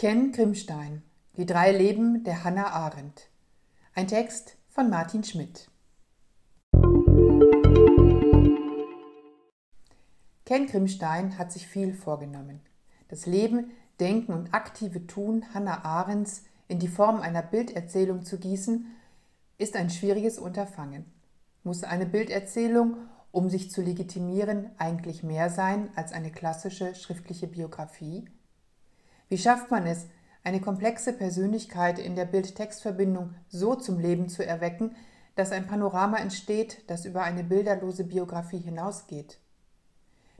Ken Grimstein Die drei Leben der Hannah Arendt Ein Text von Martin Schmidt Ken Grimstein hat sich viel vorgenommen. Das Leben, Denken und aktive Tun Hannah Arendts in die Form einer Bilderzählung zu gießen, ist ein schwieriges Unterfangen. Muss eine Bilderzählung, um sich zu legitimieren, eigentlich mehr sein als eine klassische schriftliche Biografie? Wie schafft man es, eine komplexe Persönlichkeit in der Bild-Text-Verbindung so zum Leben zu erwecken, dass ein Panorama entsteht, das über eine bilderlose Biografie hinausgeht?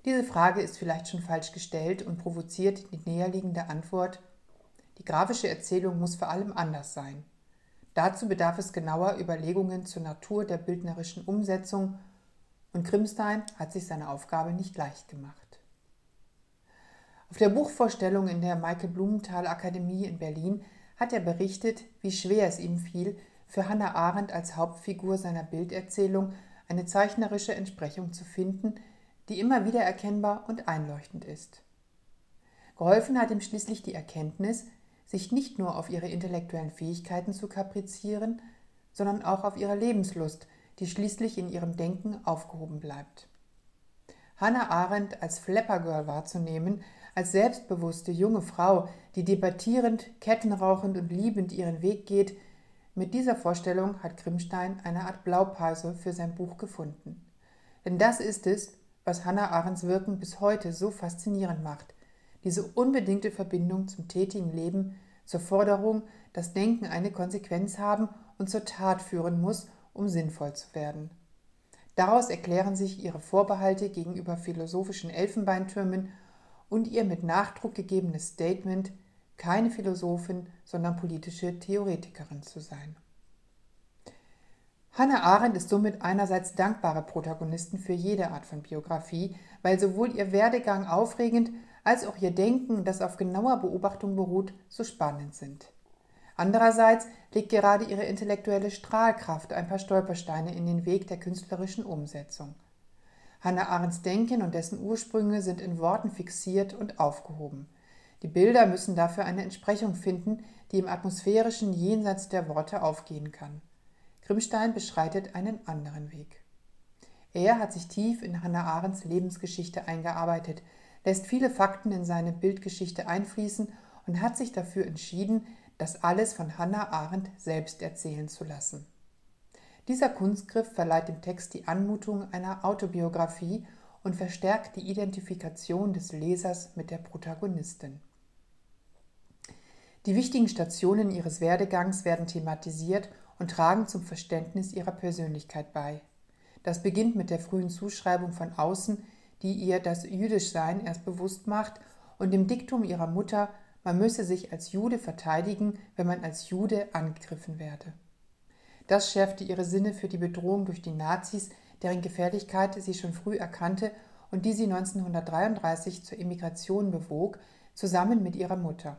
Diese Frage ist vielleicht schon falsch gestellt und provoziert die näherliegende Antwort, die grafische Erzählung muss vor allem anders sein. Dazu bedarf es genauer Überlegungen zur Natur der bildnerischen Umsetzung und Grimstein hat sich seine Aufgabe nicht leicht gemacht. Auf der Buchvorstellung in der Michael Blumenthal Akademie in Berlin hat er berichtet, wie schwer es ihm fiel, für Hannah Arendt als Hauptfigur seiner Bilderzählung eine zeichnerische Entsprechung zu finden, die immer wieder erkennbar und einleuchtend ist. Geholfen hat ihm schließlich die Erkenntnis, sich nicht nur auf ihre intellektuellen Fähigkeiten zu kaprizieren, sondern auch auf ihre Lebenslust, die schließlich in ihrem Denken aufgehoben bleibt. Hannah Arendt als Flappergirl wahrzunehmen, als selbstbewusste junge Frau, die debattierend, kettenrauchend und liebend ihren Weg geht, mit dieser Vorstellung hat Grimstein eine Art Blaupause für sein Buch gefunden. Denn das ist es, was Hannah Arendts Wirken bis heute so faszinierend macht. Diese unbedingte Verbindung zum tätigen Leben, zur Forderung, dass Denken eine Konsequenz haben und zur Tat führen muss, um sinnvoll zu werden. Daraus erklären sich ihre Vorbehalte gegenüber philosophischen Elfenbeintürmen und ihr mit Nachdruck gegebenes Statement, keine Philosophin, sondern politische Theoretikerin zu sein. Hannah Arendt ist somit einerseits dankbare Protagonistin für jede Art von Biografie, weil sowohl ihr Werdegang aufregend als auch ihr Denken, das auf genauer Beobachtung beruht, so spannend sind. Andererseits legt gerade ihre intellektuelle Strahlkraft ein paar Stolpersteine in den Weg der künstlerischen Umsetzung. Hannah Arendts Denken und dessen Ursprünge sind in Worten fixiert und aufgehoben. Die Bilder müssen dafür eine Entsprechung finden, die im atmosphärischen Jenseits der Worte aufgehen kann. Grimstein beschreitet einen anderen Weg. Er hat sich tief in Hannah Arendts Lebensgeschichte eingearbeitet, lässt viele Fakten in seine Bildgeschichte einfließen und hat sich dafür entschieden, das alles von Hannah Arendt selbst erzählen zu lassen. Dieser Kunstgriff verleiht dem Text die Anmutung einer Autobiografie und verstärkt die Identifikation des Lesers mit der Protagonistin. Die wichtigen Stationen ihres Werdegangs werden thematisiert und tragen zum Verständnis ihrer Persönlichkeit bei. Das beginnt mit der frühen Zuschreibung von außen, die ihr das Jüdischsein erst bewusst macht, und dem Diktum ihrer Mutter, man müsse sich als Jude verteidigen, wenn man als Jude angegriffen werde. Das schärfte ihre Sinne für die Bedrohung durch die Nazis, deren Gefährlichkeit sie schon früh erkannte und die sie 1933 zur Emigration bewog, zusammen mit ihrer Mutter.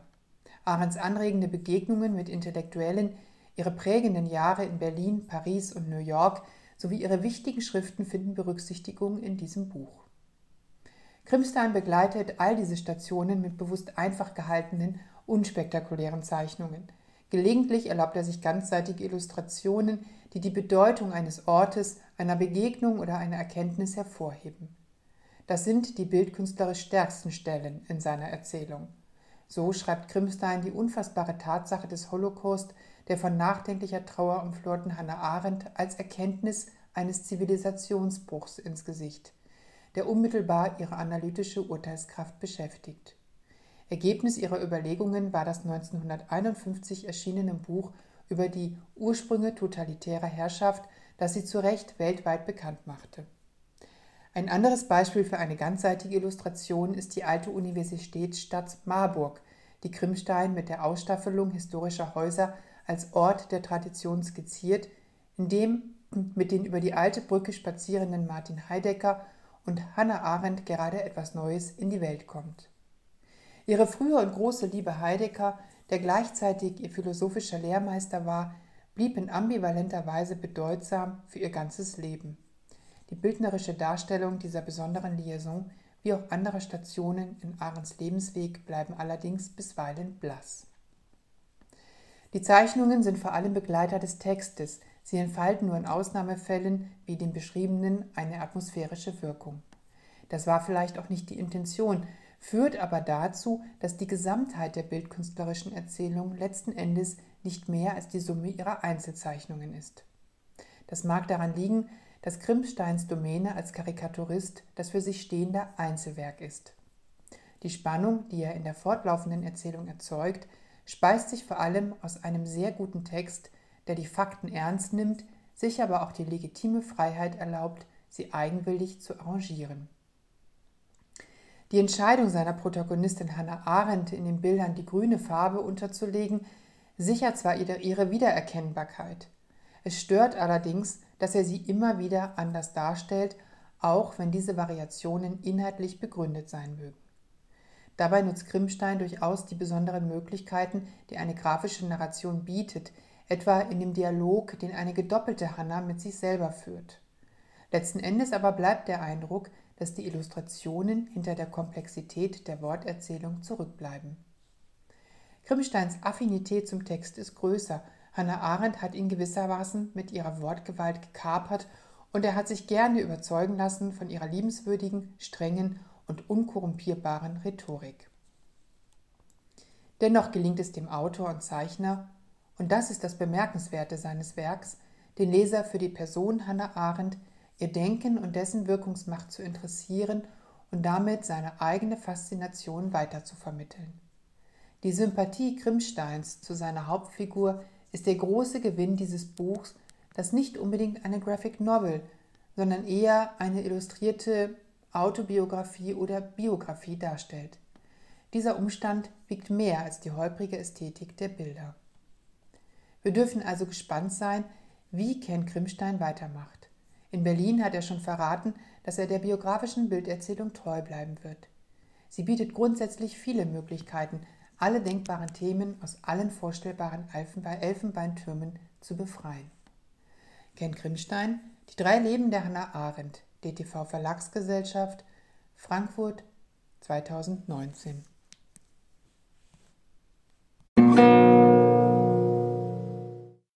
Arends anregende Begegnungen mit Intellektuellen, Ihre prägenden Jahre in Berlin, Paris und New York sowie ihre wichtigen Schriften finden Berücksichtigung in diesem Buch. Grimstein begleitet all diese Stationen mit bewusst einfach gehaltenen, unspektakulären Zeichnungen. Gelegentlich erlaubt er sich ganzseitige Illustrationen, die die Bedeutung eines Ortes, einer Begegnung oder einer Erkenntnis hervorheben. Das sind die bildkünstlerisch stärksten Stellen in seiner Erzählung. So schreibt Grimstein die unfassbare Tatsache des Holocaust der von nachdenklicher Trauer umflorten Hannah Arendt als Erkenntnis eines Zivilisationsbruchs ins Gesicht, der unmittelbar ihre analytische Urteilskraft beschäftigt. Ergebnis ihrer Überlegungen war das 1951 erschienene Buch über die Ursprünge totalitärer Herrschaft, das sie zu Recht weltweit bekannt machte. Ein anderes Beispiel für eine ganzseitige Illustration ist die alte Universitätsstadt Marburg, die Krimstein mit der Ausstaffelung historischer Häuser als Ort der Tradition skizziert, in dem mit den über die alte Brücke spazierenden Martin Heidegger und Hannah Arendt gerade etwas Neues in die Welt kommt. Ihre frühe und große Liebe Heidegger, der gleichzeitig ihr philosophischer Lehrmeister war, blieb in ambivalenter Weise bedeutsam für ihr ganzes Leben. Die bildnerische Darstellung dieser besonderen Liaison wie auch andere Stationen in Ahrens Lebensweg bleiben allerdings bisweilen blass. Die Zeichnungen sind vor allem Begleiter des Textes, sie entfalten nur in Ausnahmefällen wie den beschriebenen eine atmosphärische Wirkung. Das war vielleicht auch nicht die Intention, führt aber dazu, dass die Gesamtheit der bildkünstlerischen Erzählung letzten Endes nicht mehr als die Summe ihrer Einzelzeichnungen ist. Das mag daran liegen, dass Krimpsteins Domäne als Karikaturist das für sich stehende Einzelwerk ist. Die Spannung, die er in der fortlaufenden Erzählung erzeugt, speist sich vor allem aus einem sehr guten Text, der die Fakten ernst nimmt, sich aber auch die legitime Freiheit erlaubt, sie eigenwillig zu arrangieren. Die Entscheidung seiner Protagonistin Hannah Arendt, in den Bildern die grüne Farbe unterzulegen, sichert zwar ihre Wiedererkennbarkeit. Es stört allerdings, dass er sie immer wieder anders darstellt, auch wenn diese Variationen inhaltlich begründet sein mögen. Dabei nutzt Grimmstein durchaus die besonderen Möglichkeiten, die eine grafische Narration bietet, etwa in dem Dialog, den eine gedoppelte Hanna mit sich selber führt. Letzten Endes aber bleibt der Eindruck, dass die Illustrationen hinter der Komplexität der Worterzählung zurückbleiben. Grimmsteins Affinität zum Text ist größer, Hannah Arendt hat ihn gewissermaßen mit ihrer Wortgewalt gekapert und er hat sich gerne überzeugen lassen von ihrer liebenswürdigen, strengen und unkorrumpierbaren Rhetorik. Dennoch gelingt es dem Autor und Zeichner, und das ist das Bemerkenswerte seines Werks, den Leser für die Person Hannah Arendt, ihr Denken und dessen Wirkungsmacht zu interessieren und damit seine eigene Faszination weiterzuvermitteln. Die Sympathie Grimmsteins zu seiner Hauptfigur ist der große Gewinn dieses Buchs, das nicht unbedingt eine Graphic Novel, sondern eher eine illustrierte Autobiografie oder Biografie darstellt. Dieser Umstand wiegt mehr als die holprige Ästhetik der Bilder. Wir dürfen also gespannt sein, wie Ken Krimstein weitermacht. In Berlin hat er schon verraten, dass er der biografischen Bilderzählung treu bleiben wird. Sie bietet grundsätzlich viele Möglichkeiten, alle denkbaren Themen aus allen vorstellbaren Elfenbeintürmen zu befreien. Ken Grimstein, Die drei Leben der Hannah Arendt, DTV Verlagsgesellschaft, Frankfurt 2019.